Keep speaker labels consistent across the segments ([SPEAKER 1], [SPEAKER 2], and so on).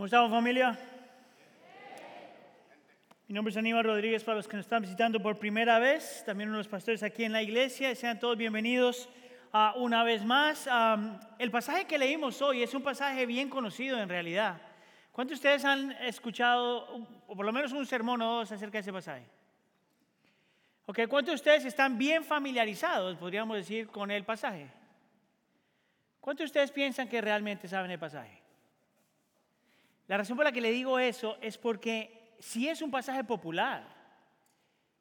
[SPEAKER 1] ¿Cómo estamos familia? Mi nombre es Aníbal Rodríguez para los que nos están visitando por primera vez, también uno de los pastores aquí en la iglesia, sean todos bienvenidos una vez más. el pasaje que leímos hoy es un pasaje bien conocido en realidad. ¿Cuántos de ustedes han escuchado, o por lo menos un sermón o dos acerca de ese pasaje? Ok, ¿cuántos de ustedes están bien familiarizados, podríamos decir, con el pasaje? ¿Cuántos de ustedes piensan que realmente saben el pasaje? La razón por la que le digo eso es porque si es un pasaje popular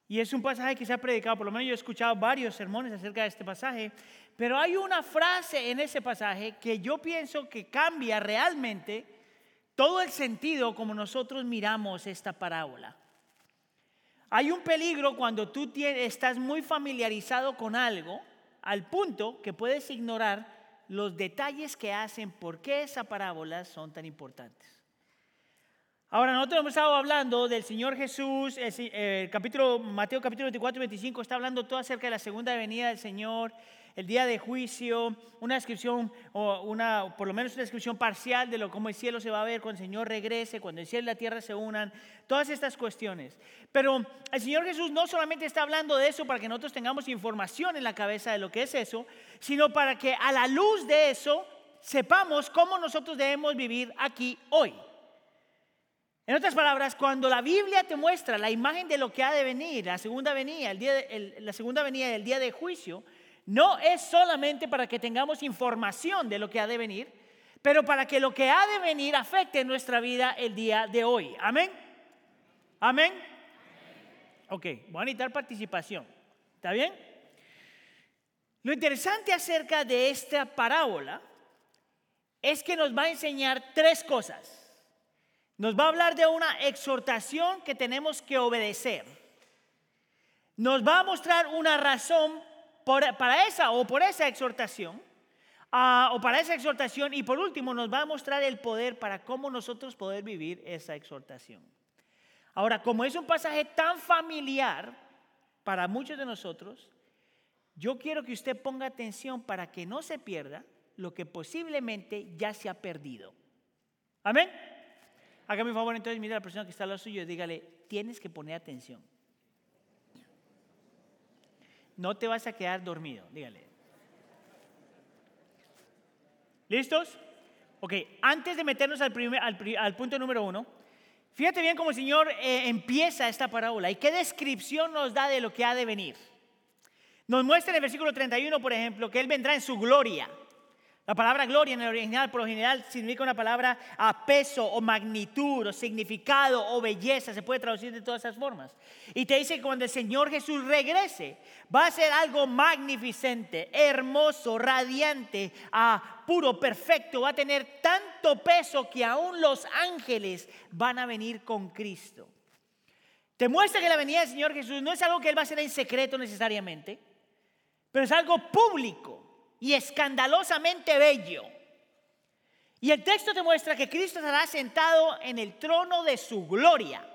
[SPEAKER 1] y es un pasaje que se ha predicado, por lo menos yo he escuchado varios sermones acerca de este pasaje, pero hay una frase en ese pasaje que yo pienso que cambia realmente todo el sentido como nosotros miramos esta parábola. Hay un peligro cuando tú estás muy familiarizado con algo al punto que puedes ignorar los detalles que hacen por qué esa parábola son tan importantes. Ahora, nosotros hemos estado hablando del Señor Jesús, el, capítulo, Mateo capítulo 24 y 25 está hablando todo acerca de la segunda venida del Señor, el día de juicio, una descripción, o una, por lo menos una descripción parcial de lo, cómo el cielo se va a ver cuando el Señor regrese, cuando el cielo y la tierra se unan, todas estas cuestiones. Pero el Señor Jesús no solamente está hablando de eso para que nosotros tengamos información en la cabeza de lo que es eso, sino para que a la luz de eso sepamos cómo nosotros debemos vivir aquí hoy. En otras palabras, cuando la Biblia te muestra la imagen de lo que ha de venir, la segunda venida, el día la segunda del día de juicio, no es solamente para que tengamos información de lo que ha de venir, pero para que lo que ha de venir afecte nuestra vida el día de hoy. Amén. Amén. Ok, voy a necesitar participación. ¿Está bien? Lo interesante acerca de esta parábola es que nos va a enseñar tres cosas. Nos va a hablar de una exhortación que tenemos que obedecer. Nos va a mostrar una razón para esa o por esa exhortación, ah, o para esa exhortación, y por último nos va a mostrar el poder para cómo nosotros poder vivir esa exhortación. Ahora, como es un pasaje tan familiar para muchos de nosotros, yo quiero que usted ponga atención para que no se pierda lo que posiblemente ya se ha perdido. Amén. Hágame un favor entonces, mire a la persona que está al lado suyo y dígale, tienes que poner atención no te vas a quedar dormido, dígale. ¿Listos? Ok, antes de meternos al, primer, al, punto número uno, fíjate bien cómo el Señor eh, empieza esta parábola y qué descripción nos da de lo que ha de venir. Nos muestra en el versículo 31, por ejemplo, que Él vendrá en su gloria. La palabra gloria en el original por lo general significa una palabra a peso o magnitud o significado o belleza, se puede traducir de todas esas formas. Y te dice que cuando el Señor Jesús regrese, va a ser algo magnificente, hermoso, radiante, a puro, perfecto, va a tener tanto peso que aún los ángeles van a venir con Cristo. Te muestra que la venida del Señor Jesús no es algo que Él va a hacer en secreto necesariamente, pero es algo público y escandalosamente bello. Y el texto te muestra que Cristo estará sentado en el trono de su gloria.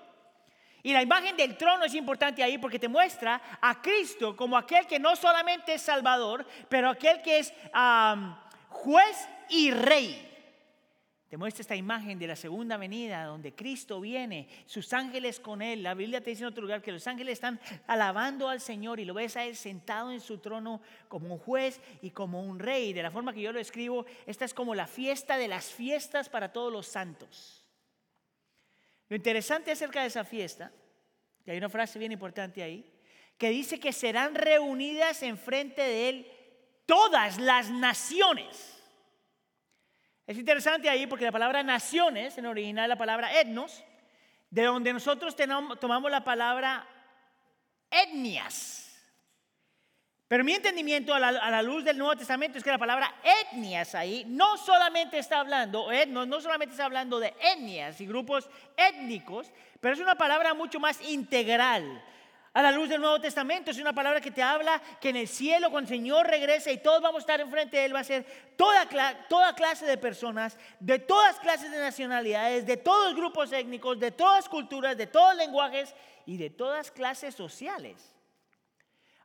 [SPEAKER 1] Y la imagen del trono es importante ahí porque te muestra a Cristo como aquel que no solamente es Salvador, pero aquel que es juez y rey. Te muestra esta imagen de la segunda venida donde Cristo viene, sus ángeles con él. La Biblia te dice en otro lugar que los ángeles están alabando al Señor y lo ves a él sentado en su trono como un juez y como un rey. De la forma que yo lo escribo, esta es como la fiesta de las fiestas para todos los santos. Lo interesante acerca de esa fiesta, y hay una frase bien importante ahí, que dice que serán reunidas enfrente de él todas las naciones. Es interesante ahí porque la palabra naciones, en original la palabra etnos, de donde nosotros tomamos la palabra etnias. Pero mi entendimiento a la, luz del Nuevo Testamento es que la palabra etnias ahí no solamente está hablando, etnos, no solamente está hablando de etnias y grupos étnicos, pero es una palabra mucho más integral a la luz del Nuevo Testamento. Es una palabra que te habla que en el cielo, cuando el Señor regrese y todos vamos a estar enfrente de Él, va a ser toda, toda clase de personas, de todas clases de nacionalidades, de todos grupos étnicos, de todas culturas, de todos lenguajes y de todas clases sociales.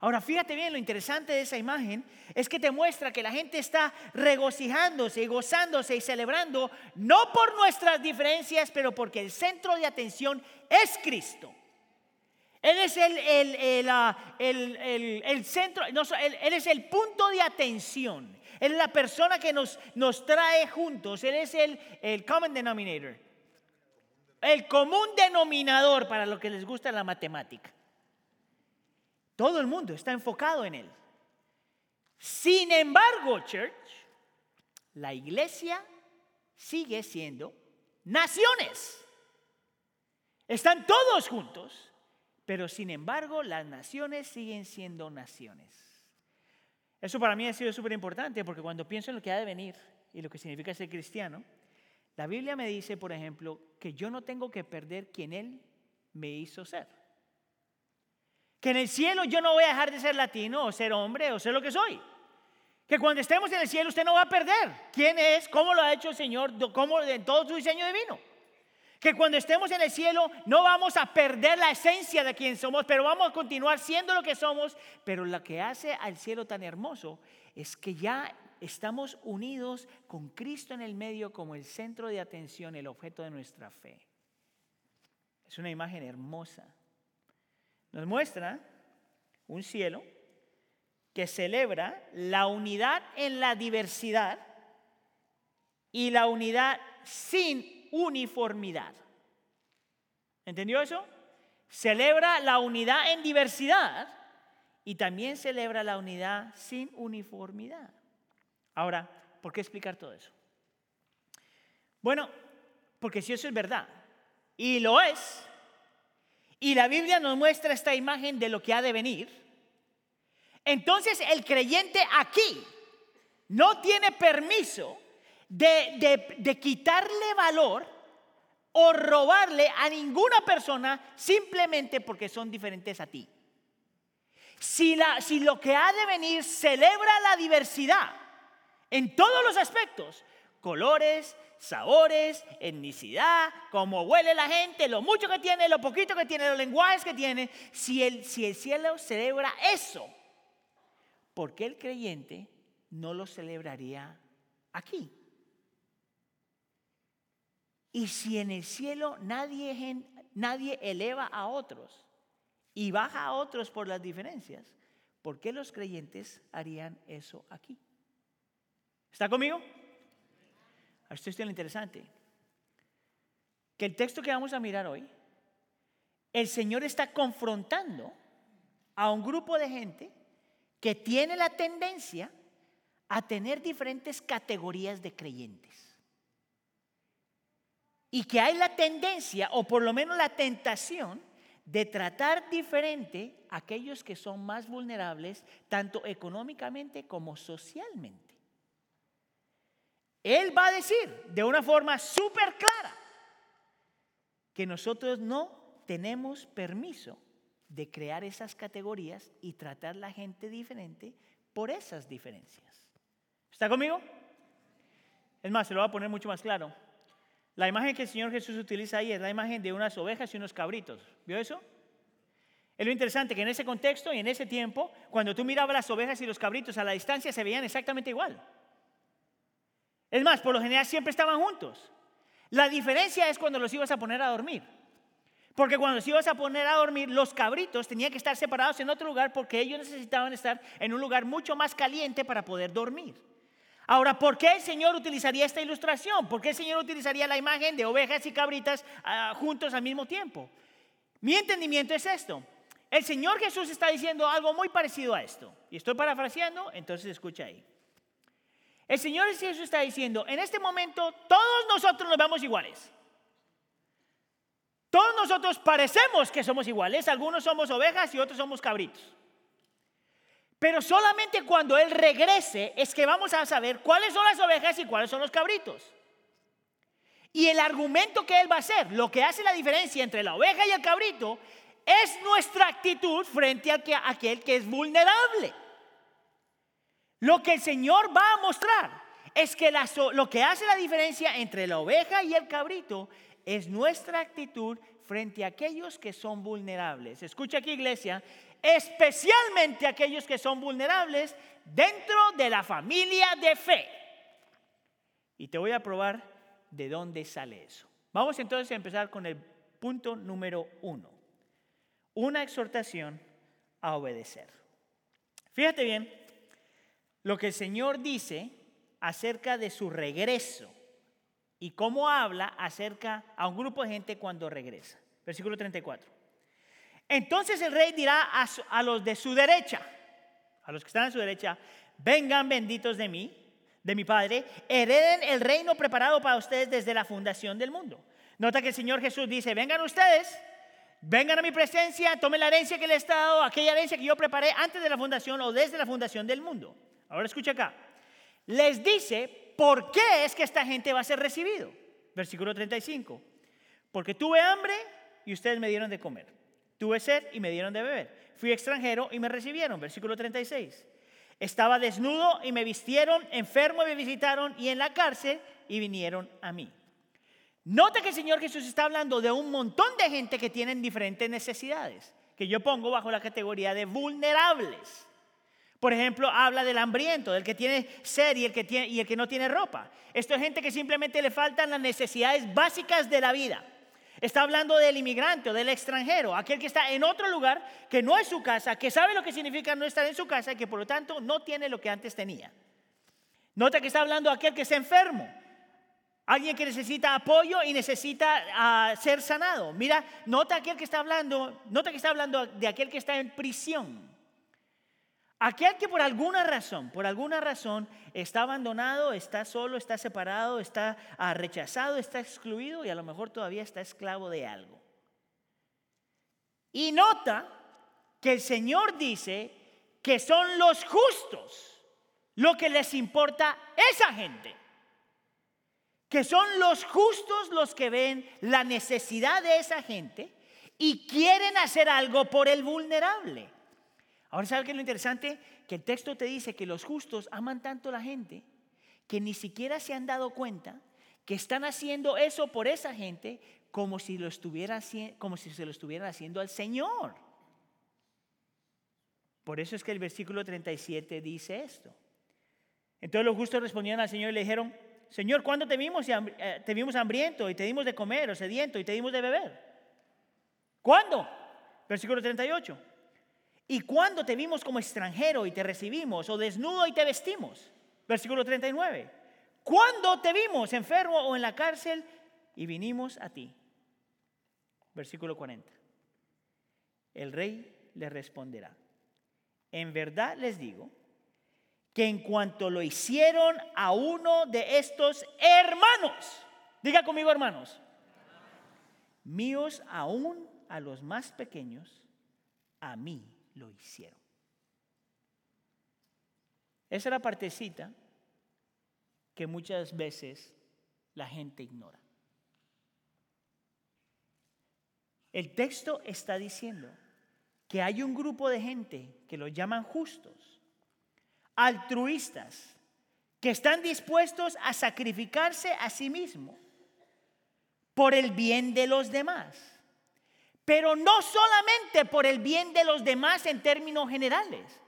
[SPEAKER 1] Ahora, fíjate bien, lo interesante de esa imagen es que te muestra que la gente está regocijándose y gozándose y celebrando, no por nuestras diferencias, pero porque el centro de atención es Cristo. Él es el, el, ah, centro, él, es el punto de atención. Él es la persona que nos, nos trae juntos. Él es el, el common denominator. El común denominador para lo que les gusta la matemática. Todo el mundo está enfocado en Él. Sin embargo, church, la iglesia sigue siendo naciones. Están todos juntos, pero sin embargo las naciones siguen siendo naciones. Eso para mí ha sido súper importante porque cuando pienso en lo que ha de venir y lo que significa ser cristiano, la Biblia me dice, por ejemplo, que yo no tengo que perder quien Él me hizo ser. Que en el cielo yo no voy a dejar de ser latino o ser hombre o ser lo que soy. Que cuando estemos en el cielo usted no va a perder quién es, cómo lo ha hecho el Señor, cómo en todo su diseño divino. Que cuando estemos en el cielo no vamos a perder la esencia de quien somos, pero vamos a continuar siendo lo que somos. Pero lo que hace al cielo tan hermoso es que ya estamos unidos con Cristo en el medio como el centro de atención, el objeto de nuestra fe. Es una imagen hermosa. Nos muestra un cielo que celebra la unidad en la diversidad y la unidad sin uniformidad. ¿Entendió eso? Celebra la unidad en diversidad y también celebra la unidad sin uniformidad. Ahora, ¿por qué explicar todo eso? Bueno, porque si eso es verdad, y lo es, y la Biblia nos muestra esta imagen de lo que ha de venir, entonces el creyente aquí no tiene permiso de, quitarle valor o robarle a ninguna persona simplemente porque son diferentes a ti. Si, lo que ha de venir celebra la diversidad en todos los aspectos, colores, sabores, etnicidad, cómo huele la gente, lo mucho que tiene, lo poquito que tiene, los lenguajes que tiene. Si el, si el cielo celebra eso, ¿por qué el creyente no lo celebraría aquí? Y si en el cielo nadie, eleva a otros y baja a otros por las diferencias, ¿por qué los creyentes harían eso aquí? ¿Está conmigo? Esto es lo interesante. Que el texto que vamos a mirar hoy, el Señor está confrontando a un grupo de gente que tiene la tendencia a tener diferentes categorías de creyentes. Y que hay la tendencia, o por lo menos la tentación, de tratar diferente a aquellos que son más vulnerables, tanto económicamente como socialmente. Él va a decir de una forma súper clara que nosotros no tenemos permiso de crear esas categorías y tratar a la gente diferente por esas diferencias. ¿Está conmigo? Es más, se lo voy a poner mucho más claro. La imagen que el Señor Jesús utiliza ahí es la imagen de unas ovejas y unos cabritos. ¿Vio eso? Es lo interesante que en ese contexto y en ese tiempo, cuando tú mirabas las ovejas y los cabritos a la distancia, se veían exactamente igual. Es más, por lo general siempre estaban juntos. La diferencia es cuando los ibas a poner a dormir. Porque cuando los ibas a poner a dormir, los cabritos tenían que estar separados en otro lugar porque ellos necesitaban estar en un lugar mucho más caliente para poder dormir. Ahora, ¿por qué el Señor utilizaría esta ilustración? ¿Por qué el Señor utilizaría la imagen de ovejas y cabritas ah, juntos al mismo tiempo? Mi entendimiento es esto. El Señor Jesús está diciendo algo muy parecido a esto. Y estoy parafraseando, entonces escucha ahí. El Señor Jesús está diciendo, en este momento todos nosotros nos vemos iguales. Todos nosotros parecemos que somos iguales, algunos somos ovejas y otros somos cabritos. Pero solamente cuando Él regrese es que vamos a saber cuáles son las ovejas y cuáles son los cabritos. Y el argumento que Él va a hacer, lo que hace la diferencia entre la oveja y el cabrito, es nuestra actitud frente a aquel que es vulnerable. Lo que el Señor va a mostrar es que lo que hace la diferencia entre la oveja y el cabrito es nuestra actitud frente a aquellos que son vulnerables. Escucha aquí, iglesia, especialmente aquellos que son vulnerables dentro de la familia de fe. Y te voy a probar de dónde sale eso. Vamos entonces a empezar con el punto número uno. Una exhortación a obedecer. Fíjate bien lo que el Señor dice acerca de su regreso y cómo habla acerca a un grupo de gente cuando regresa. Versículo 34. Entonces el rey dirá a, los de su derecha, a los que están a su derecha, vengan benditos de mí, de mi Padre, hereden el reino preparado para ustedes desde la fundación del mundo. Nota que el Señor Jesús dice, vengan ustedes, vengan a mi presencia, tomen la herencia que les he dado, aquella herencia que yo preparé antes de la fundación o desde la fundación del mundo. Ahora escucha acá. Les dice por qué es que esta gente va a ser recibido. Versículo 35. Porque tuve hambre y ustedes me dieron de comer. Tuve sed y me dieron de beber. Fui extranjero y me recibieron. Versículo 36. Estaba desnudo y me vistieron, enfermo y me visitaron, y en la cárcel y vinieron a mí. Nota que el Señor Jesús está hablando de un montón de gente que tienen diferentes necesidades, que yo pongo bajo la categoría de vulnerables. Por ejemplo, habla del hambriento, del que tiene sed y el que, tiene, y el que no tiene ropa. Esto es gente que simplemente le faltan las necesidades básicas de la vida. Está hablando del inmigrante o del extranjero, aquel que está en otro lugar que no es su casa, que sabe lo que significa no estar en su casa y que por lo tanto no tiene lo que antes tenía. Nota que está hablando aquel que está enfermo, alguien que necesita apoyo y necesita ah, ser sanado. Mira, nota aquel que está hablando, nota que está hablando de aquel que está en prisión. Aquel que por alguna razón, por alguna razón está abandonado, está solo, está separado, está ah, rechazado, está excluido y a lo mejor todavía está esclavo de algo. Y nota que el Señor dice que son los justos lo que les importa esa gente. Que son los justos los que ven la necesidad de esa gente y quieren hacer algo por el vulnerable. Ahora, ¿sabe qué es lo interesante? Que el texto te dice que los justos aman tanto a la gente que ni siquiera se han dado cuenta que están haciendo eso por esa gente como si, lo como si se lo estuvieran haciendo al Señor. Por eso es que el versículo 37 dice esto. Entonces los justos respondieron al Señor y le dijeron, Señor, ¿cuándo te vimos, eh, te vimos hambriento y te dimos de comer o sediento y te dimos de beber? ¿Cuándo? Versículo 38. ¿Y cuándo te vimos como extranjero y te recibimos o desnudo y te vestimos? Versículo 39. ¿Cuándo te vimos enfermo o en la cárcel y vinimos a ti? Versículo 40. El rey le responderá, en verdad les digo que en cuanto lo hicieron a uno de estos hermanos, diga conmigo hermanos, míos aún a los más pequeños, a mí lo hicieron. Esa es la partecita que muchas veces la gente ignora. El texto está diciendo que hay un grupo de gente que los llaman justos, altruistas, que están dispuestos a sacrificarse a sí mismos por el bien de los demás pero no solamente por el bien de los demás en términos generales,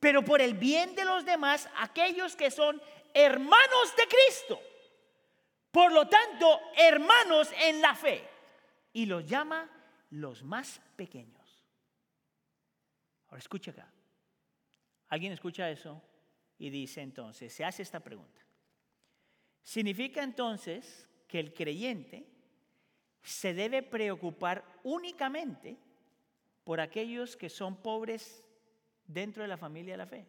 [SPEAKER 1] pero por el bien de los demás, aquellos que son hermanos de Cristo. Por lo tanto, hermanos en la fe. Y los llama los más pequeños. Ahora escucha acá. Alguien escucha eso y dice entonces, se hace esta pregunta. ¿Significa entonces que el creyente se debe preocupar únicamente por aquellos que son pobres dentro de la familia de la fe.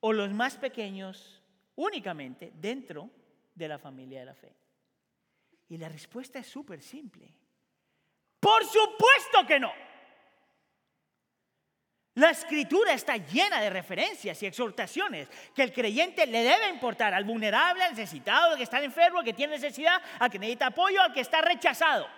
[SPEAKER 1] O los más pequeños únicamente dentro de la familia de la fe. Y la respuesta es súper simple. Por supuesto que no. La escritura está llena de referencias y exhortaciones que el creyente le debe importar al vulnerable, al necesitado, al que está enfermo, al que tiene necesidad, al que necesita apoyo, al que está rechazado.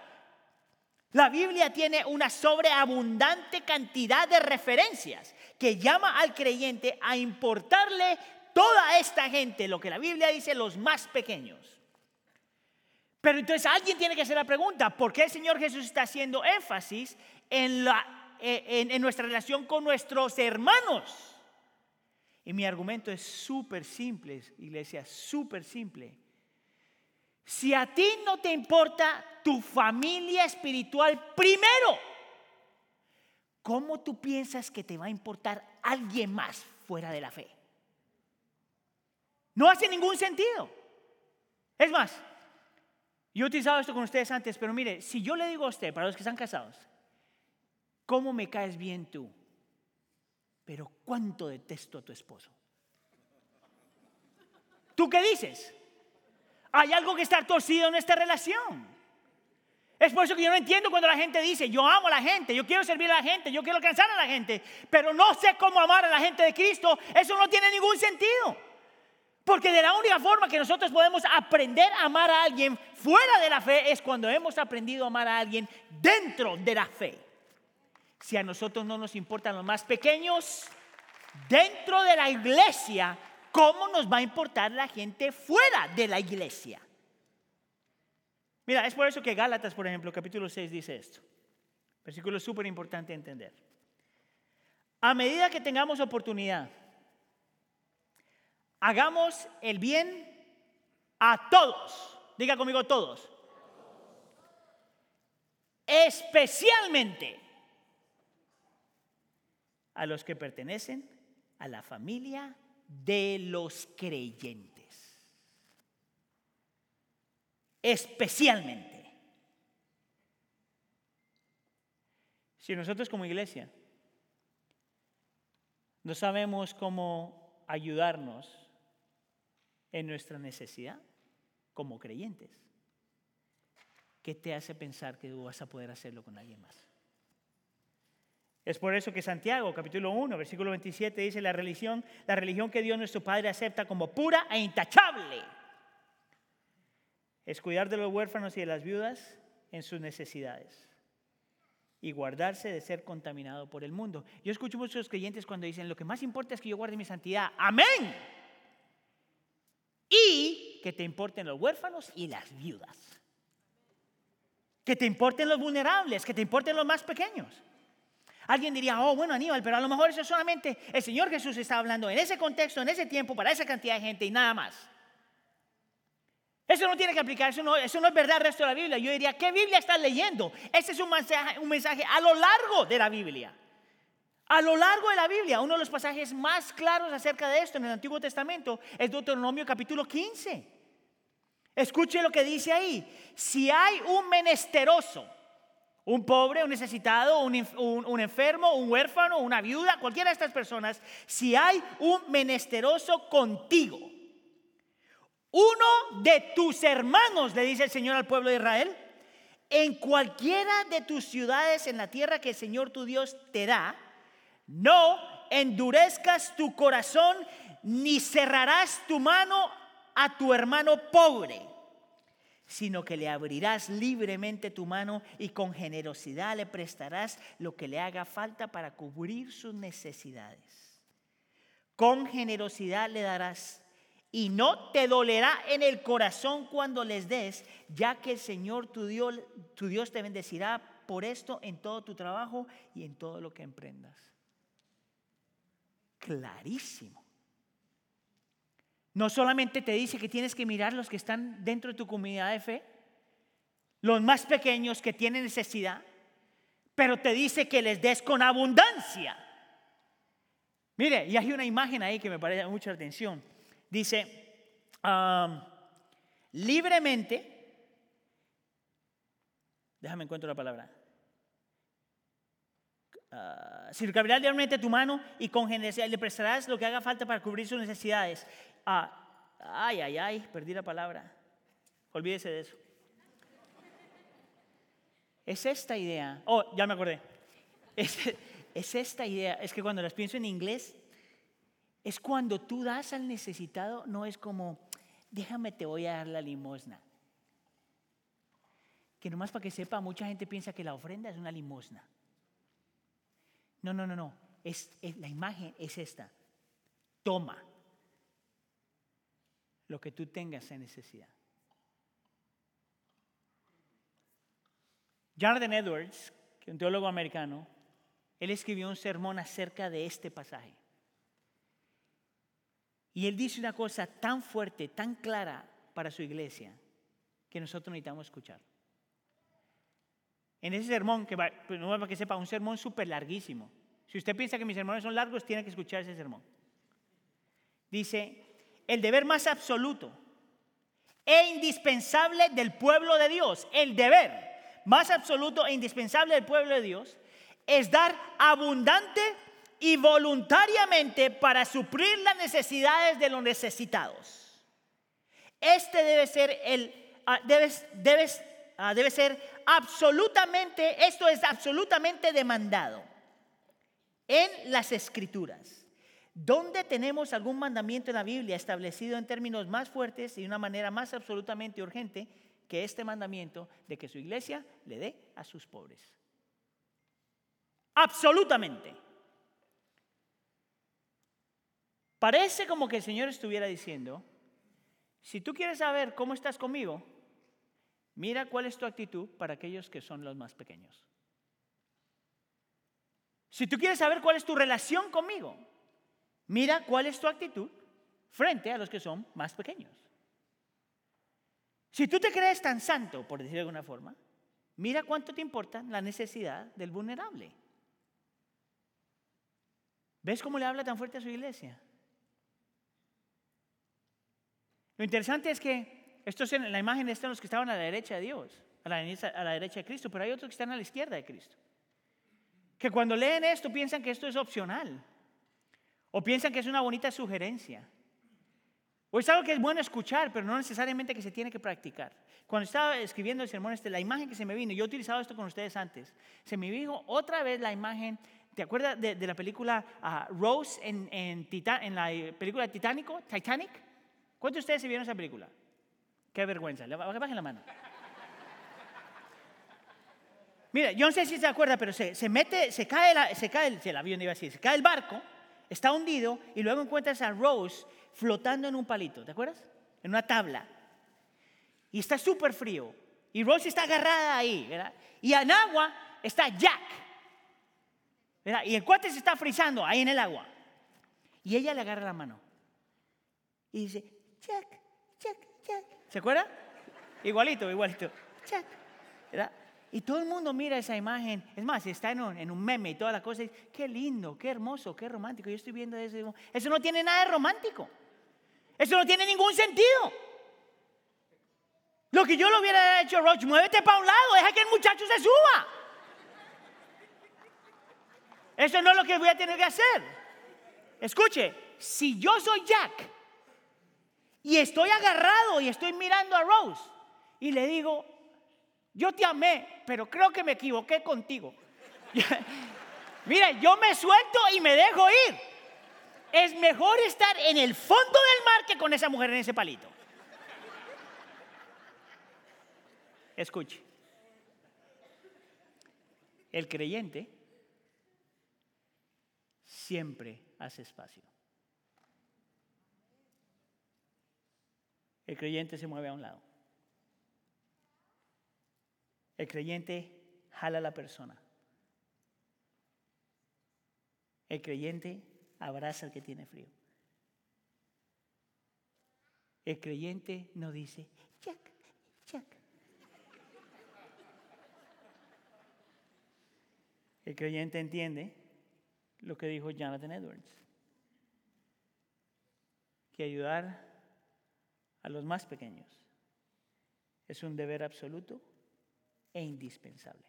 [SPEAKER 1] La Biblia tiene una sobreabundante cantidad de referencias que llama al creyente a importarle toda esta gente, lo que la Biblia dice, los más pequeños. Pero entonces alguien tiene que hacer la pregunta, ¿por qué el Señor Jesús está haciendo énfasis en, la, eh, en, nuestra relación con nuestros hermanos? Y mi argumento es súper simple, iglesia, súper simple. Si a ti no te importa tu familia espiritual primero, ¿cómo tú piensas que te va a importar alguien más fuera de la fe? No hace ningún sentido. Es más, yo he utilizado esto con ustedes antes, pero mire, si yo le digo a usted, para los que están casados, ¿cómo me caes bien tú? Pero cuánto detesto a tu esposo. ¿Tú qué dices? Hay algo que está torcido en esta relación. Es por eso que yo no entiendo cuando la gente dice, yo amo a la gente, yo quiero servir a la gente, yo quiero alcanzar a la gente, pero no sé cómo amar a la gente de Cristo. Eso no tiene ningún sentido. Porque de la única forma que nosotros podemos aprender a amar a alguien fuera de la fe es cuando hemos aprendido a amar a alguien dentro de la fe. Si a nosotros no nos importan los más pequeños, dentro de la iglesia, ¿cómo nos va a importar la gente fuera de la iglesia? Mira, es por eso que Gálatas, por ejemplo, capítulo 6 dice esto. Versículo súper importante entender. A medida que tengamos oportunidad, hagamos el bien a todos. Diga conmigo todos. Especialmente a los que pertenecen a la familia de los creyentes. Especialmente. Si nosotros como iglesia no sabemos cómo ayudarnos en nuestra necesidad como creyentes. ¿Qué te hace pensar que tú vas a poder hacerlo con alguien más? Es por eso que Santiago, capítulo 1, versículo 27, dice la religión, la religión que Dios nuestro Padre acepta como pura e intachable. Es cuidar de los huérfanos y de las viudas en sus necesidades y guardarse de ser contaminado por el mundo. Yo escucho muchos creyentes cuando dicen, lo que más importa es que yo guarde mi santidad. Amén y que te importen los huérfanos y las viudas. Que te importen los vulnerables, que te importen los más pequeños. Alguien diría, oh, bueno, Aníbal, pero a lo mejor eso solamente el Señor Jesús está hablando en ese contexto, en ese tiempo, para esa cantidad de gente y nada más. Eso no tiene que aplicar, eso no, eso no es verdad el resto de la Biblia. Yo diría, ¿qué Biblia estás leyendo? Ese es un mensaje, un mensaje a lo largo de la Biblia. A lo largo de la Biblia, uno de los pasajes más claros acerca de esto en el Antiguo Testamento es Deuteronomio capítulo 15. Escuche lo que dice ahí. Si hay un menesteroso, un pobre, un necesitado, un, un, enfermo, un huérfano, una viuda, cualquiera de estas personas, si hay un menesteroso contigo, uno de tus hermanos, le dice el Señor al pueblo de Israel, en cualquiera de tus ciudades en la tierra que el Señor tu Dios te da, no endurezcas tu corazón ni cerrarás tu mano a tu hermano pobre, sino que le abrirás libremente tu mano y con generosidad le prestarás lo que le haga falta para cubrir sus necesidades. Con generosidad le darás y no te dolerá en el corazón cuando les des, ya que el Señor tu Dios, tu Dios te bendecirá por esto en todo tu trabajo y en todo lo que emprendas clarísimo. No solamente te dice que tienes que mirar los que están dentro de tu comunidad de fe, los más pequeños que tienen necesidad, pero te dice que les des con abundancia. Mire, y hay una imagen ahí que me parece mucha atención. Dice, libremente, déjame encuentro la palabra, Uh, si cabrirá realmente tu mano y con generosidad le prestarás lo que haga falta para cubrir sus necesidades. Ah, ay, ay, ay, perdí la palabra. Olvídese de eso. Es esta idea. Oh, ya me acordé. Es, es esta idea. Es que cuando las pienso en inglés, es cuando tú das al necesitado, no es como, déjame, te voy a dar la limosna. Que nomás para que sepa, mucha gente piensa que la ofrenda es una limosna. No, no, no, no. Es, la imagen es esta. Toma lo que tú tengas en necesidad. Jonathan Edwards, que es un teólogo americano, él escribió un sermón acerca de este pasaje. Y él dice una cosa tan fuerte, tan clara para su iglesia, que nosotros necesitamos escuchar. En ese sermón, que va, pues, no para que sepa, un sermón súper larguísimo. Si usted piensa que mis sermones son largos, tiene que escuchar ese sermón. Dice, el deber más absoluto e indispensable del pueblo de Dios, el deber más absoluto e indispensable del pueblo de Dios, es dar abundante y voluntariamente para suplir las necesidades de los necesitados. Este debe ser el, ah, debes, ah, debe ser absolutamente, esto es absolutamente demandado en las escrituras. ¿Dónde tenemos algún mandamiento en la Biblia establecido en términos más fuertes y de una manera más absolutamente urgente que este mandamiento de que su iglesia le dé a sus pobres? Absolutamente. Parece como que el Señor estuviera diciendo, si tú quieres saber cómo estás conmigo, Mira cuál es tu actitud para aquellos que son los más pequeños. Si tú quieres saber cuál es tu relación conmigo, mira cuál es tu actitud frente a los que son más pequeños. Si tú te crees tan santo, por decirlo de alguna forma, mira cuánto te importa la necesidad del vulnerable. ¿Ves cómo le habla tan fuerte a su iglesia? Lo interesante es que estos en la imagen están los que estaban a la derecha de Dios, a la, a la derecha de Cristo, pero hay otros que están a la izquierda de Cristo. Que cuando leen esto piensan que esto es opcional. O piensan que es una bonita sugerencia. O es algo que es bueno escuchar, pero no necesariamente que se tiene que practicar. Cuando estaba escribiendo el sermón este, la imagen que se me vino, yo he utilizado esto con ustedes antes, se me vino otra vez la imagen, ¿te acuerdas de, la película ah, Rose en, en, en, la película Titanic? Titanic? ¿Cuántos de ustedes se vieron esa película? Qué vergüenza. Bajen la mano. Mira, yo no sé si se acuerda, pero se, se mete, se cae, se cae el, el avión, iba a se cae el barco, está hundido y luego encuentras a Rose flotando en un palito, ¿te acuerdas? En una tabla. Y está súper frío. Y Rose está agarrada ahí, ¿verdad? Y en agua está Jack. ¿verdad? Y el cuate se está frizando ahí en el agua. Y ella le agarra la mano. Y dice, Jack, Jack, Jack. ¿Se acuerda? Igualito, igualito. Y todo el mundo mira esa imagen. Es más, está en un, meme y toda la cosa. Qué lindo, qué hermoso, qué romántico. Yo estoy viendo eso. Eso no tiene nada de romántico. Eso no tiene ningún sentido. Lo que yo lo hubiera hecho, Roach, muévete para un lado, deja que el muchacho se suba. Eso no es lo que voy a tener que hacer. Escuche, si yo soy Jack, y estoy agarrado y estoy mirando a Rose. Y le digo, yo te amé, pero creo que me equivoqué contigo. Mira, yo me suelto y me dejo ir. Es mejor estar en el fondo del mar que con esa mujer en ese palito. Escuche. El creyente siempre hace espacio. el creyente se mueve a un lado. El creyente jala a la persona. El creyente abraza al que tiene frío. El creyente no dice, Jack, Jack. El creyente entiende lo que dijo Jonathan Edwards, que ayudar a los más pequeños. Es un deber absoluto e indispensable.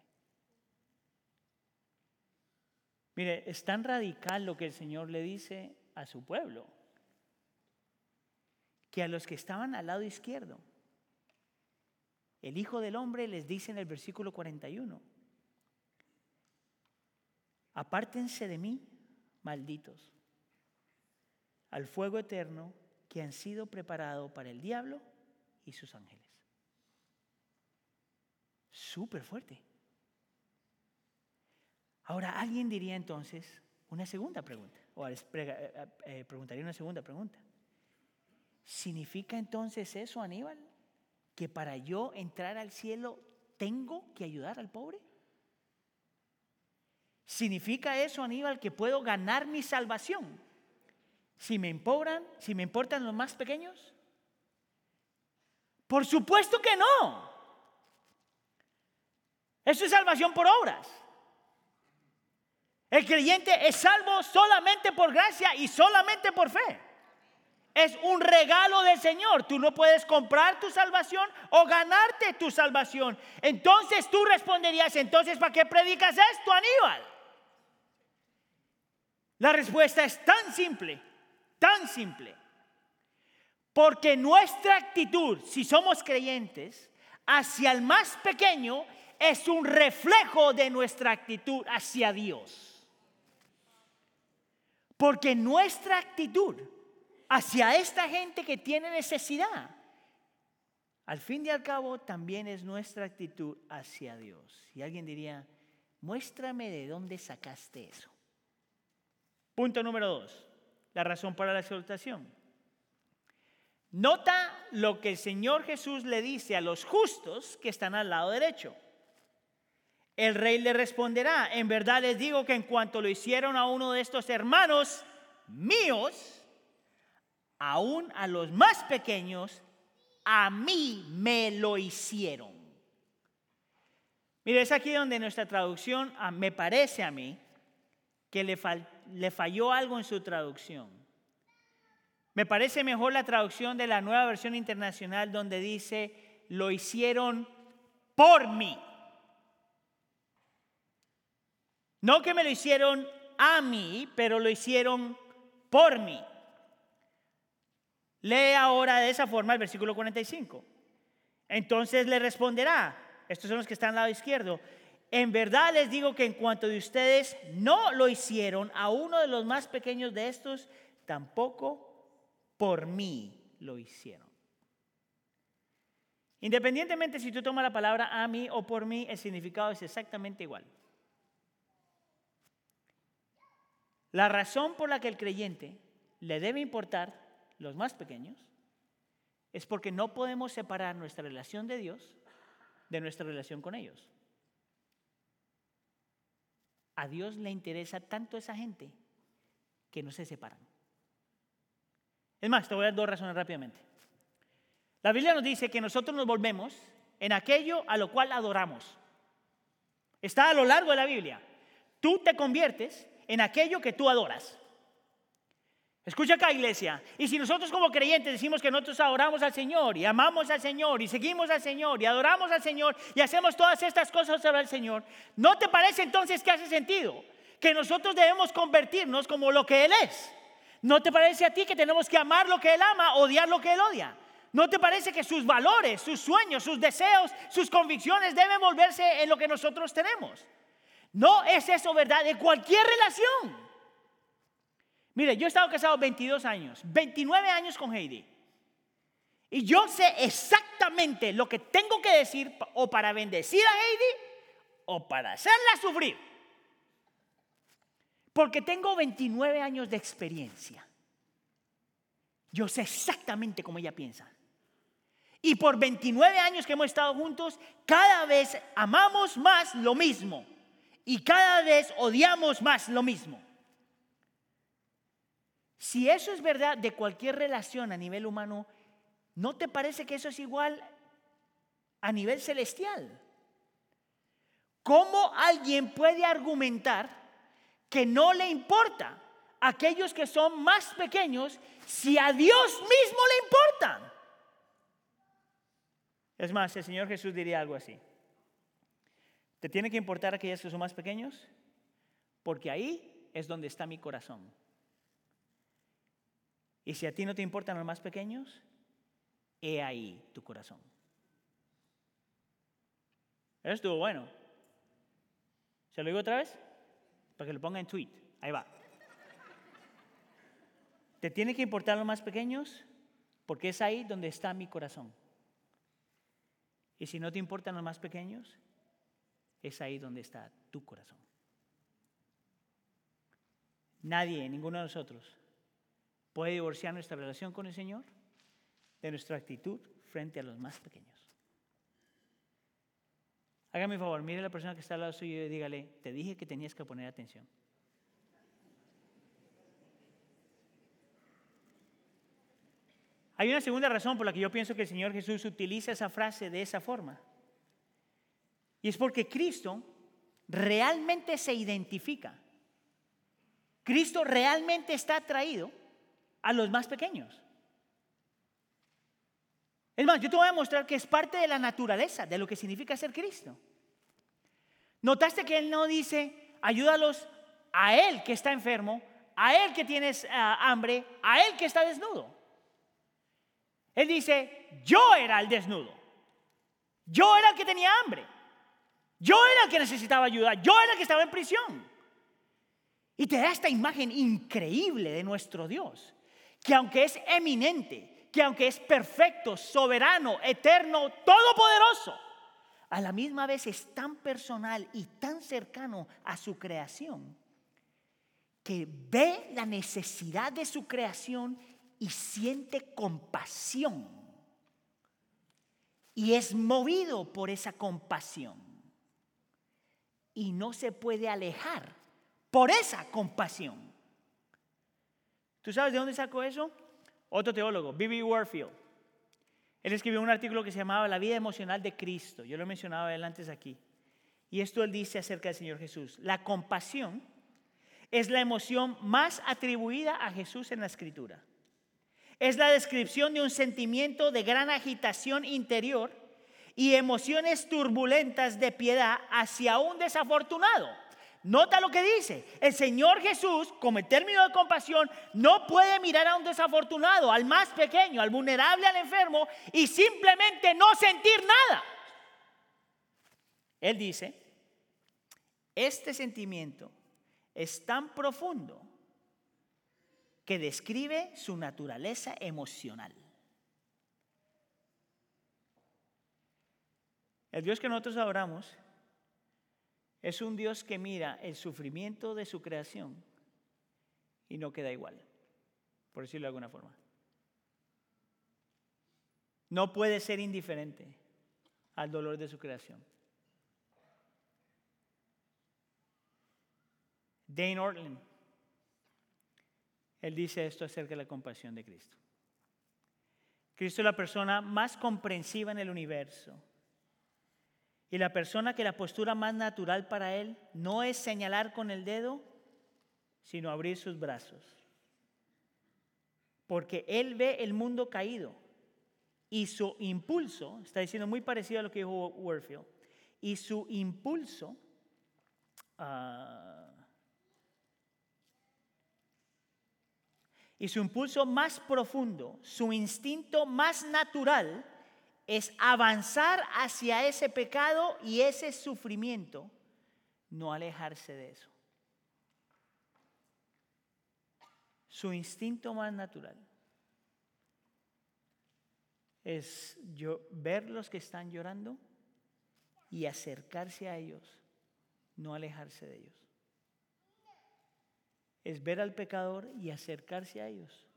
[SPEAKER 1] Mire, es tan radical lo que el Señor le dice a su pueblo, que a los que estaban al lado izquierdo, el Hijo del Hombre les dice en el versículo 41, apártense de mí, malditos, al fuego eterno que han sido preparados para el diablo y sus ángeles. Súper fuerte. Ahora, alguien diría entonces una segunda pregunta, o eh, eh, eh, preguntaría una segunda pregunta. ¿Significa entonces eso, Aníbal? Que para yo entrar al cielo tengo que ayudar al pobre? ¿Significa eso, Aníbal, que puedo ganar mi salvación si me importan, si me importan los más pequeños? Por supuesto que no. Eso es salvación por obras. El creyente es salvo solamente por gracia y solamente por fe. Es un regalo del Señor. Tú no puedes comprar tu salvación o ganarte tu salvación. Entonces tú responderías, entonces ¿para qué predicas esto, Aníbal? La respuesta es tan simple, tan simple. Porque nuestra actitud, si somos creyentes, hacia el más pequeño es un reflejo de nuestra actitud hacia Dios. Porque nuestra actitud hacia esta gente que tiene necesidad, al fin y al cabo también es nuestra actitud hacia Dios. Y alguien diría, muéstrame de dónde sacaste eso. Punto número dos, la razón para la exaltación. Nota lo que el Señor Jesús le dice a los justos que están al lado derecho. El rey le responderá, en verdad les digo que en cuanto lo hicieron a uno de estos hermanos míos, aún a los más pequeños, a mí me lo hicieron. Mire, es aquí donde nuestra traducción, me parece a mí, que le, le falló algo en su traducción. Me parece mejor la traducción de la nueva versión internacional donde dice, lo hicieron por mí. No que me lo hicieron a mí, pero lo hicieron por mí. Lee ahora de esa forma el versículo 45. Entonces le responderá, estos son los que están al lado izquierdo, en verdad les digo que en cuanto de ustedes no lo hicieron a uno de los más pequeños de estos, tampoco por mí lo hicieron. Independientemente si tú tomas la palabra a mí o por mí, el significado es exactamente igual. La razón por la que el creyente le debe importar los más pequeños es porque no podemos separar nuestra relación de Dios de nuestra relación con ellos. A Dios le interesa tanto esa gente que no se separan. Es más, te voy a dar dos razones rápidamente. La Biblia nos dice que nosotros nos volvemos en aquello a lo cual adoramos. Está a lo largo de la Biblia. Tú te conviertes en aquello que tú adoras. Escucha acá, iglesia. Y si nosotros como creyentes decimos que nosotros adoramos al Señor y amamos al Señor y seguimos al Señor y adoramos al Señor y hacemos todas estas cosas sobre el Señor, ¿no te parece entonces que hace sentido que nosotros debemos convertirnos como lo que Él es? ¿No te parece a ti que tenemos que amar lo que Él ama, odiar lo que Él odia? ¿No te parece que sus valores, sus sueños, sus deseos, sus convicciones deben volverse en lo que nosotros tenemos? No es eso verdad de cualquier relación. Mire, yo he estado casado 22 años, 29 años con Heidi. Y yo sé exactamente lo que tengo que decir o para bendecir a Heidi o para hacerla sufrir. Porque tengo 29 años de experiencia. Yo sé exactamente cómo ella piensa. Y por 29 años que hemos estado juntos, cada vez amamos más lo mismo y cada vez odiamos más lo mismo. Si eso es verdad de cualquier relación a nivel humano, ¿no te parece que eso es igual a nivel celestial? ¿Cómo alguien puede argumentar que no le importa a aquellos que son más pequeños si a Dios mismo le importan? Es más, el Señor Jesús diría algo así. ¿Te tiene que importar aquellos que son más pequeños? Porque ahí es donde está mi corazón. Y si a ti no te importan los más pequeños, he ahí tu corazón. Eso estuvo bueno. ¿Se lo digo otra vez? Para que lo ponga en tweet. Ahí va. ¿Te tiene que importar los más pequeños? Porque es ahí donde está mi corazón. Y si no te importan los más pequeños, es ahí donde está tu corazón. Nadie, ninguno de nosotros, puede divorciar nuestra relación con el Señor de nuestra actitud frente a los más pequeños. Hágame un favor, mire a la persona que está al lado suyo y dígale, te dije que tenías que poner atención. Hay una segunda razón por la que yo pienso que el Señor Jesús utiliza esa frase de esa forma. Y es porque Cristo realmente se identifica. Cristo realmente está atraído a los más pequeños. Es más, yo te voy a mostrar que es parte de la naturaleza, de lo que significa ser Cristo. ¿Notaste que Él no dice, ayúdalos a Él que está enfermo, a Él que tiene ah, hambre, a Él que está desnudo? Él dice, yo era el desnudo, yo era el que tenía hambre, yo era el que necesitaba ayuda, yo era el que estaba en prisión. Y te da esta imagen increíble de nuestro Dios, que aunque es eminente, que aunque es perfecto, soberano, eterno, todopoderoso, a la misma vez es tan personal y tan cercano a su creación, que ve la necesidad de su creación y siente compasión. Y es movido por esa compasión. Y no se puede alejar por esa compasión. ¿Tú sabes de dónde sacó eso? Otro teólogo, B.B. Warfield. Él escribió un artículo que se llamaba La vida emocional de Cristo. Yo lo mencionaba él antes aquí. Y esto él dice acerca del Señor Jesús. La compasión es la emoción más atribuida a Jesús en la Escritura. Es la descripción de un sentimiento de gran agitación interior y emociones turbulentas de piedad hacia un desafortunado Nota lo que dice. El Señor Jesús, como el término de compasión, no puede mirar a un desafortunado, al más pequeño, al vulnerable, al enfermo, y simplemente no sentir nada. Él dice, este sentimiento es tan profundo que describe su naturaleza emocional. El Dios que nosotros adoramos es un Dios que mira el sufrimiento de su creación y no queda igual, por decirlo de alguna forma. No puede ser indiferente al dolor de su creación. Dane Ortland, él dice esto acerca de la compasión de Cristo. Cristo es la persona más comprensiva en el universo y la persona que la postura más natural para él no es señalar con el dedo, sino abrir sus brazos. Porque él ve el mundo caído y su impulso, está diciendo muy parecido a lo que dijo Warfield, y su impulso ah, y su impulso más profundo, su instinto más natural, es avanzar hacia ese pecado y ese sufrimiento, no alejarse de eso. Su instinto más natural es ver los que están llorando y acercarse a ellos, no alejarse de ellos. Es ver al pecador y acercarse a ellos,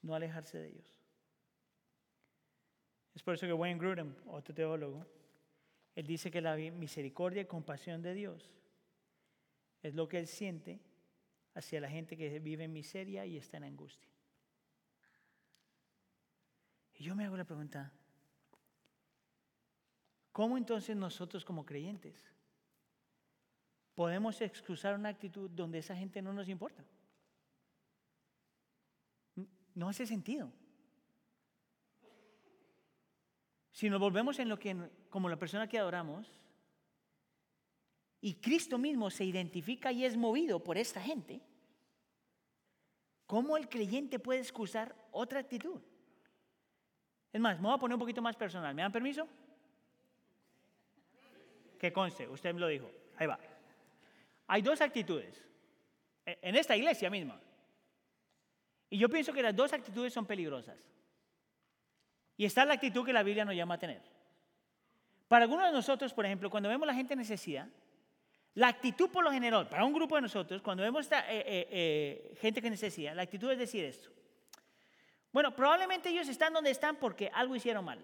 [SPEAKER 1] no alejarse de ellos. Es por eso que Wayne Grudem, otro teólogo, él dice que la misericordia y compasión de Dios es lo que él siente hacia la gente que vive en miseria y está en angustia. Y yo me hago la pregunta, ¿cómo entonces nosotros como creyentes podemos excusar una actitud donde esa gente no nos importa? No hace sentido. Si nos volvemos en lo que, como la persona que adoramos, y Cristo mismo se identifica y es movido por esta gente, ¿cómo el creyente puede excusar otra actitud? Es más, me voy a poner un poquito más personal. ¿Me dan permiso? Que conste, usted me lo dijo. Ahí va. Hay dos actitudes en esta iglesia misma. Y yo pienso que las dos actitudes son peligrosas. Y está la actitud que la Biblia nos llama a tener. Para algunos de nosotros, por ejemplo, cuando vemos la gente en necesidad, la actitud por lo general, para un grupo de nosotros, cuando vemos eh, eh, eh, gente que necesita, la actitud es decir esto. Bueno, probablemente ellos están donde están porque algo hicieron mal.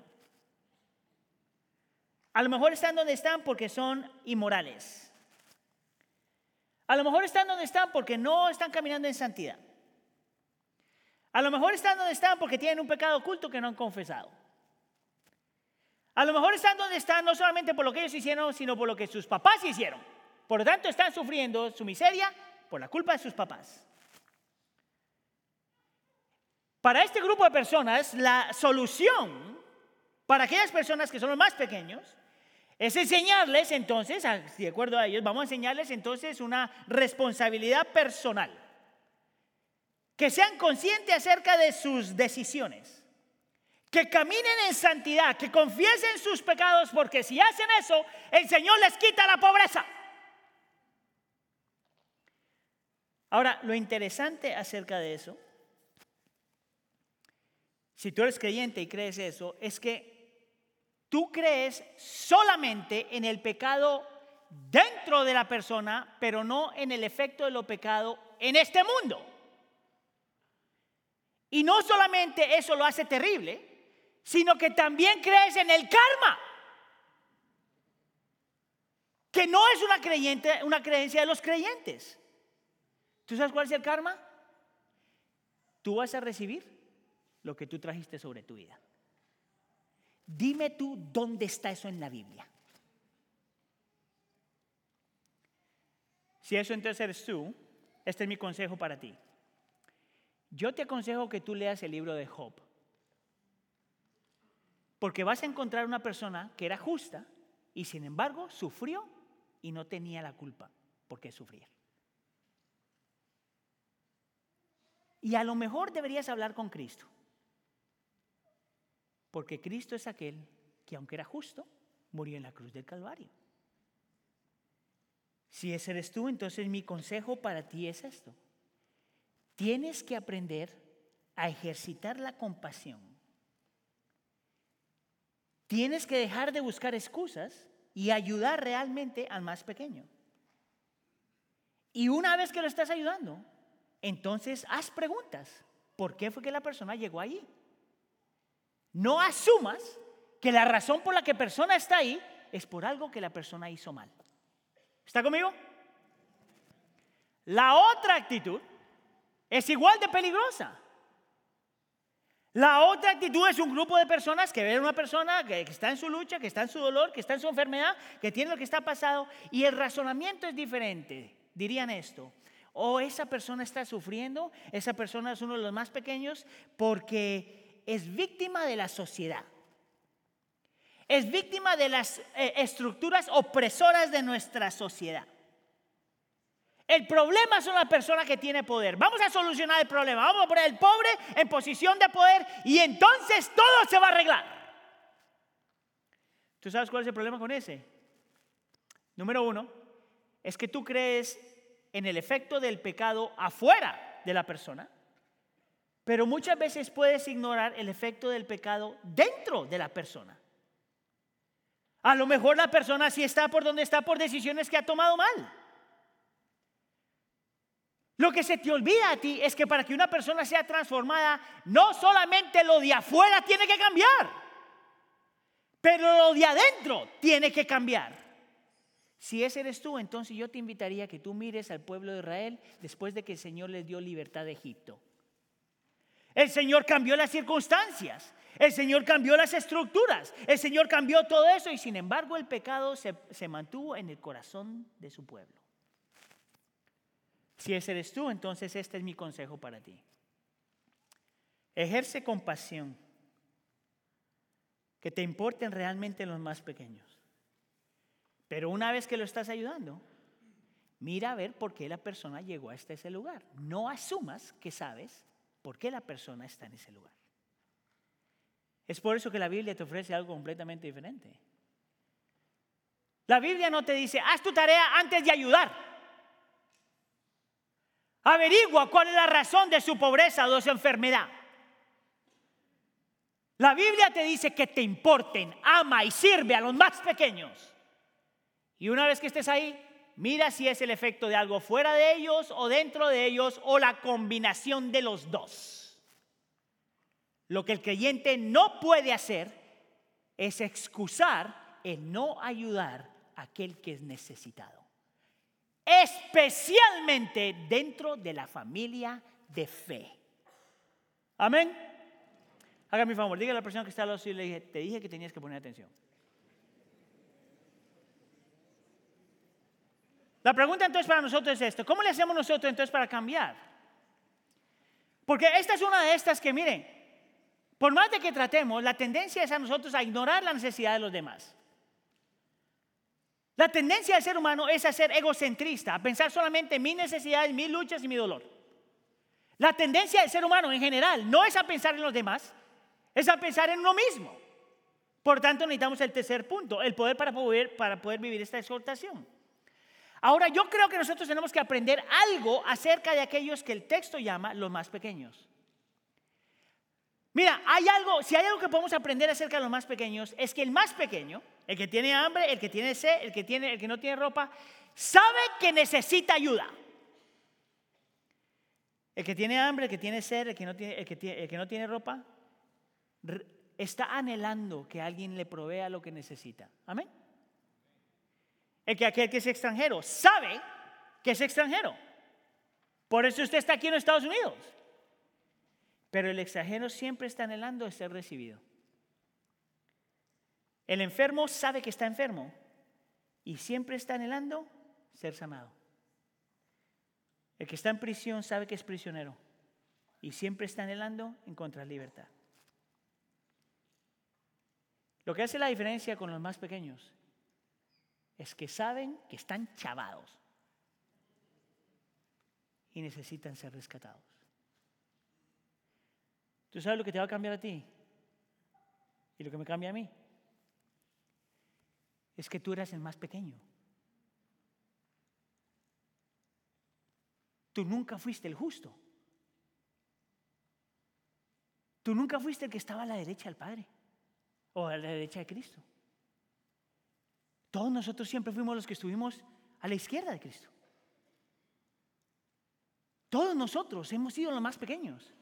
[SPEAKER 1] A lo mejor están donde están porque son inmorales. A lo mejor están donde están porque no están caminando en santidad. A lo mejor están donde están porque tienen un pecado oculto que no han confesado. A lo mejor están donde están no solamente por lo que ellos hicieron, sino por lo que sus papás hicieron. Por lo tanto, están sufriendo su miseria por la culpa de sus papás. Para este grupo de personas, la solución para aquellas personas que son los más pequeños es enseñarles entonces, de acuerdo a ellos, vamos a enseñarles entonces una responsabilidad personal. Que sean conscientes acerca de sus decisiones. Que caminen en santidad, que confiesen sus pecados, porque si hacen eso, el Señor les quita la pobreza. Ahora, lo interesante acerca de eso, si tú eres creyente y crees eso, es que tú crees solamente en el pecado dentro de la persona, pero no en el efecto de lo pecado en este mundo. Y no solamente eso lo hace terrible, sino que también crees en el karma, que no es una, creyente, una creencia de los creyentes. ¿Tú sabes cuál es el karma? Tú vas a recibir lo que tú trajiste sobre tu vida. Dime tú dónde está eso en la Biblia. Si eso entonces eres tú, este es mi consejo para ti. Yo te aconsejo que tú leas el libro de Job. Porque vas a encontrar una persona que era justa y sin embargo sufrió y no tenía la culpa por qué sufrir. Y a lo mejor deberías hablar con Cristo. Porque Cristo es aquel que aunque era justo, murió en la cruz del Calvario. Si ese eres tú, entonces mi consejo para ti es esto. Tienes que aprender a ejercitar la compasión. Tienes que dejar de buscar excusas y ayudar realmente al más pequeño. Y una vez que lo estás ayudando, entonces haz preguntas. ¿Por qué fue que la persona llegó allí? No asumas que la razón por la que persona está ahí es por algo que la persona hizo mal. ¿Está conmigo? La otra actitud es igual de peligrosa. La otra actitud es un grupo de personas que ven a una persona que, está en su lucha, que está en su dolor, que está en su enfermedad, que tiene lo que está pasado y el razonamiento es diferente. Dirían esto, o esa persona está sufriendo, esa persona es uno de los más pequeños porque es víctima de la sociedad. Es víctima de las eh, estructuras opresoras de nuestra sociedad. El problema es una persona que tiene poder. Vamos a solucionar el problema. Vamos a poner al pobre en posición de poder y entonces todo se va a arreglar. ¿Tú sabes cuál es el problema con ese? Número uno, es que tú crees en el efecto del pecado afuera de la persona pero muchas veces puedes ignorar el efecto del pecado dentro de la persona. A lo mejor la persona sí está por donde está por decisiones que ha tomado mal. Lo que se te olvida a ti es que para que una persona sea transformada, no solamente lo de afuera tiene que cambiar, pero lo de adentro tiene que cambiar. Si ese eres tú, entonces yo te invitaría a que tú mires al pueblo de Israel después de que el Señor les dio libertad de Egipto. El Señor cambió las circunstancias. El Señor cambió las estructuras. El Señor cambió todo eso y sin embargo el pecado se, mantuvo en el corazón de su pueblo. Si ese eres tú, entonces este es mi consejo para ti. Ejerce compasión. Que te importen realmente los más pequeños. Pero una vez que lo estás ayudando, mira a ver por qué la persona llegó hasta ese lugar. No asumas que sabes por qué la persona está en ese lugar. Es por eso que la Biblia te ofrece algo completamente diferente. La Biblia no te dice, haz tu tarea antes de ayudar. Averigua cuál es la razón de su pobreza o de su enfermedad. La Biblia te dice que te importen, ama y sirve a los más pequeños. Y una vez que estés ahí, Mira si es el efecto de algo fuera de ellos o dentro de ellos o la combinación de los dos. Lo que el creyente no puede hacer es excusar el no ayudar a aquel que es necesitado. Especialmente dentro de la familia de fe. Amén. Haga mi favor, dígale a la persona que está al lado y le dije, te dije que tenías que poner atención. La pregunta entonces para nosotros es esto, ¿cómo le hacemos nosotros entonces para cambiar? Porque esta es una de estas que, miren, por más de que tratemos, la tendencia es a nosotros a ignorar la necesidad de los demás. La tendencia del ser humano es a ser egocentrista, a pensar solamente en mis necesidades, mis luchas y mi dolor. La tendencia del ser humano en general no es a pensar en los demás, es a pensar en uno mismo. Por tanto, necesitamos el tercer punto, el poder para poder, vivir esta exhortación. Ahora, yo creo que nosotros tenemos que aprender algo acerca de aquellos que el texto llama los más pequeños. Mira, hay algo, si hay algo que podemos aprender acerca de los más pequeños, es que el más pequeño, el que tiene hambre, el que tiene sed, el que, tiene, el que no tiene ropa, sabe que necesita ayuda. El que tiene hambre, el que tiene sed, el que no tiene, el que el que no tiene ropa, está anhelando que alguien le provea lo que necesita. Amén. El que aquel que es extranjero sabe que es extranjero. Por eso usted está aquí en Estados Unidos. Pero el extranjero siempre está anhelando ser recibido. El enfermo sabe que está enfermo y siempre está anhelando ser sanado. El que está en prisión sabe que es prisionero y siempre está anhelando encontrar libertad. Lo que hace la diferencia con los más pequeños es que saben que están chavados y necesitan ser rescatados. ¿Tú sabes lo que te va a cambiar a ti? Y lo que me cambia a mí. Es que tú eras el más pequeño. Tú nunca fuiste el justo. Tú nunca fuiste el que estaba a la derecha del Padre o a la derecha de Cristo. Todos nosotros siempre fuimos los que estuvimos a la izquierda de Cristo. Todos nosotros hemos sido los más pequeños.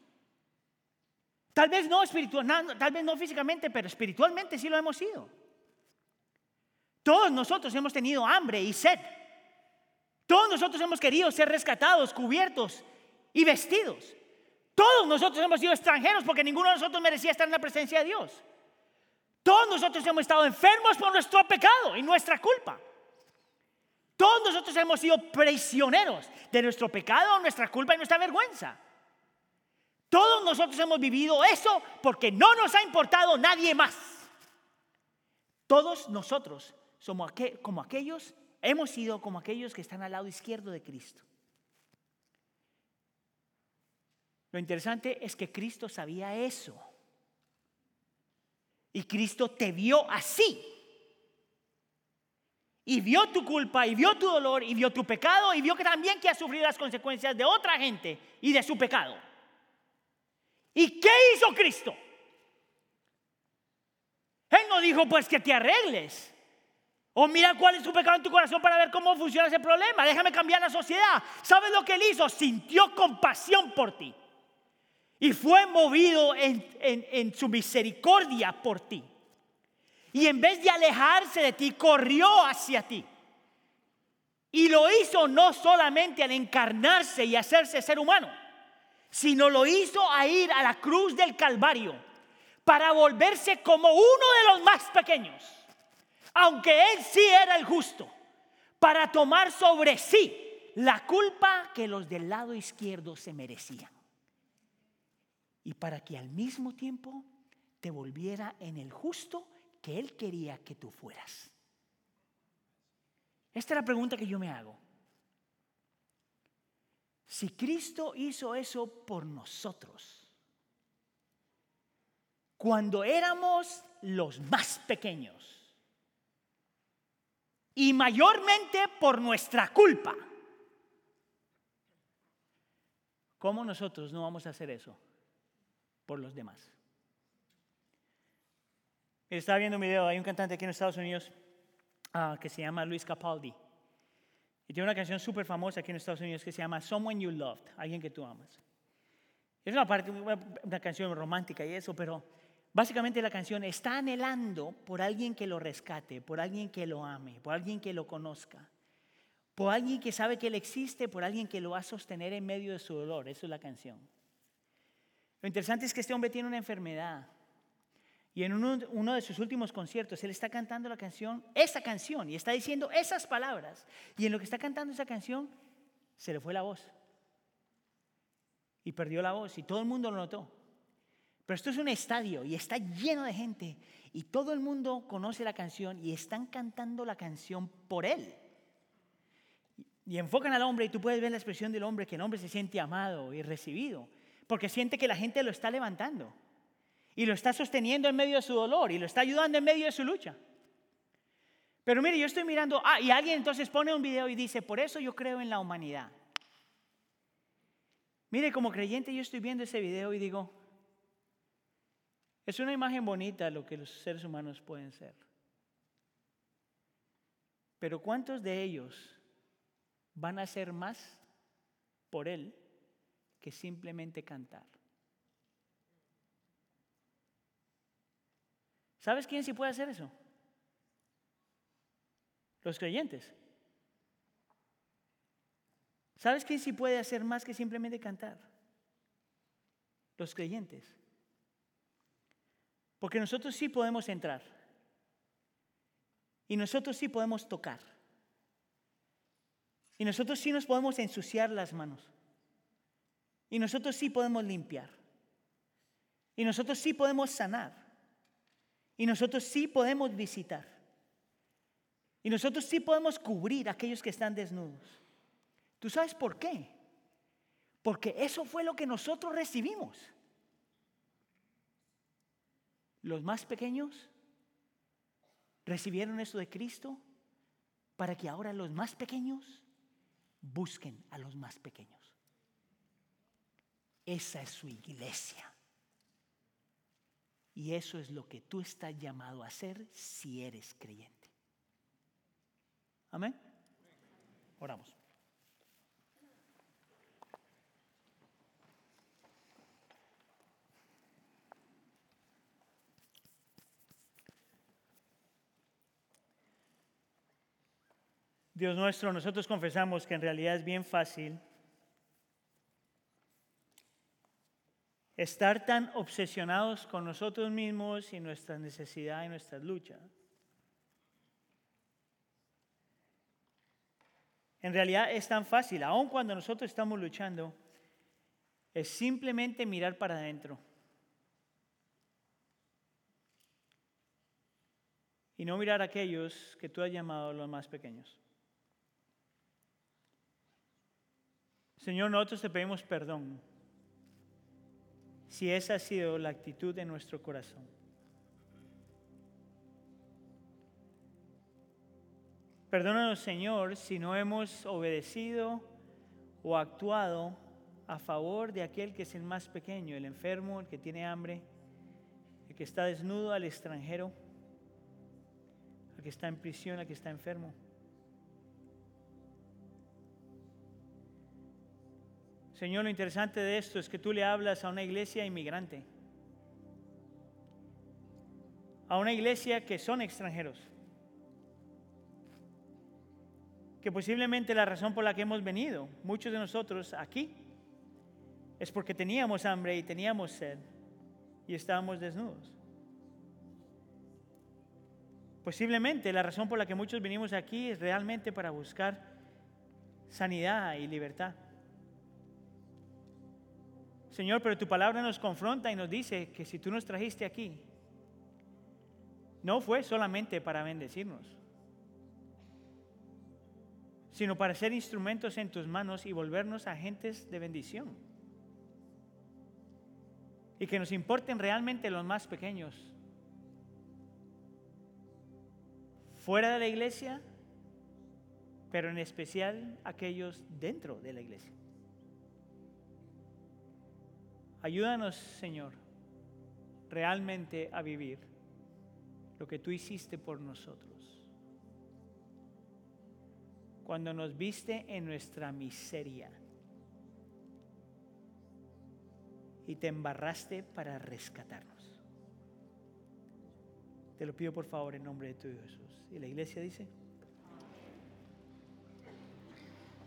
[SPEAKER 1] Tal vez no espiritual, tal vez no físicamente, pero espiritualmente sí lo hemos sido. Todos nosotros hemos tenido hambre y sed. Todos nosotros hemos querido ser rescatados, cubiertos y vestidos. Todos nosotros hemos sido extranjeros porque ninguno de nosotros merecía estar en la presencia de Dios. Todos nosotros hemos estado enfermos por nuestro pecado y nuestra culpa. Todos nosotros hemos sido prisioneros de nuestro pecado, nuestra culpa y nuestra vergüenza. Todos nosotros hemos vivido eso porque no nos ha importado nadie más. Todos nosotros somos como aquellos, hemos sido como aquellos que están al lado izquierdo de Cristo. Lo interesante es que Cristo sabía eso. Y Cristo te vio así. Y vio tu culpa, y vio tu dolor, y vio tu pecado, y vio que también que has sufrido las consecuencias de otra gente y de su pecado. ¿Y qué hizo Cristo? Él no dijo pues que te arregles. O mira cuál es tu pecado en tu corazón para ver cómo funciona ese problema. Déjame cambiar la sociedad. ¿Sabes lo que él hizo? Sintió compasión por ti y fue movido en, su misericordia por ti. Y en vez de alejarse de ti, corrió hacia ti. Y lo hizo no solamente al encarnarse y hacerse ser humano, sino lo hizo a ir a la cruz del Calvario para volverse como uno de los más pequeños, aunque él sí era el justo, para tomar sobre sí la culpa que los del lado izquierdo se merecían y para que al mismo tiempo te volviera en el justo que Él quería que tú fueras. Esta es la pregunta que yo me hago. Si Cristo hizo eso por nosotros, cuando éramos los más pequeños, y mayormente por nuestra culpa, ¿cómo nosotros no vamos a hacer eso? por los demás. Estaba viendo un video, hay un cantante aquí en Estados Unidos ah, que se llama Luis Capaldi. Y tiene una canción súper famosa aquí en Estados Unidos que se llama Someone You Loved, alguien que tú amas. Es una, parte, una canción romántica y eso, pero Básicamente la canción está anhelando por alguien que lo rescate, por alguien que lo ame, por alguien que lo conozca, por alguien que sabe que Él existe, por alguien que lo va a sostener en medio de su dolor. Eso es la canción. Lo interesante es que este hombre tiene una enfermedad. Y en uno, de sus últimos conciertos, él está cantando la canción, esa canción, y está diciendo esas palabras. Y en lo que está cantando esa canción, se le fue la voz. Y perdió la voz, y todo el mundo lo notó. Pero esto es un estadio y está lleno de gente y todo el mundo conoce la canción y están cantando la canción por él. Y enfocan al hombre y tú puedes ver la expresión del hombre, que el hombre se siente amado y recibido, porque siente que la gente lo está levantando y lo está sosteniendo en medio de su dolor y lo está ayudando en medio de su lucha. Pero mire, yo estoy mirando, ah, y alguien entonces pone un video y dice, por eso yo creo en la humanidad. Mire, como creyente yo estoy viendo ese video y digo, es una imagen bonita lo que los seres humanos pueden ser. Pero ¿cuántos de ellos van a hacer más por Él que simplemente cantar? ¿Sabes quién sí puede hacer eso? Los creyentes. ¿Sabes quién sí puede hacer más que simplemente cantar? Los creyentes. Porque nosotros sí podemos entrar. Y nosotros sí podemos tocar. Y nosotros sí nos podemos ensuciar las manos. Y nosotros sí podemos limpiar. Y nosotros sí podemos sanar. Y nosotros sí podemos visitar. Y nosotros sí podemos cubrir a aquellos que están desnudos. ¿Tú sabes por qué? Porque eso fue lo que nosotros recibimos. Los más pequeños recibieron eso de Cristo para que ahora los más pequeños busquen a los más pequeños. Esa es su iglesia. Y eso es lo que tú estás llamado a hacer si eres creyente. Amén. Oramos. Dios nuestro, nosotros confesamos que en realidad es bien fácil estar tan obsesionados con nosotros mismos y nuestras necesidades y nuestras luchas. En realidad es tan fácil, aun cuando nosotros estamos luchando, es simplemente mirar para adentro. Y no mirar a aquellos que tú has llamado los más pequeños. Señor, nosotros te pedimos perdón si esa ha sido la actitud de nuestro corazón. Perdónanos, Señor, si no hemos obedecido o actuado a favor de aquel que es el más pequeño, el enfermo, el que tiene hambre, el que está desnudo, al extranjero, el que está en prisión, el que está enfermo. Señor, lo interesante de esto es que tú le hablas a una iglesia inmigrante, a una iglesia que son extranjeros, que posiblemente la razón por la que hemos venido, muchos de nosotros aquí, es porque teníamos hambre y teníamos sed y estábamos desnudos. Posiblemente la razón por la que muchos venimos aquí es realmente para buscar sanidad y libertad. Señor, pero tu palabra nos confronta y nos dice que si tú nos trajiste aquí, no fue solamente para bendecirnos, sino para ser instrumentos en tus manos y volvernos agentes de bendición. Y que nos importen realmente los más pequeños. Fuera de la iglesia, pero en especial aquellos dentro de la iglesia. Ayúdanos, Señor, realmente a vivir lo que tú hiciste por nosotros. Cuando nos viste en nuestra miseria y te embarraste para rescatarnos. Te lo pido por favor en nombre de tu Jesús. Y la iglesia dice...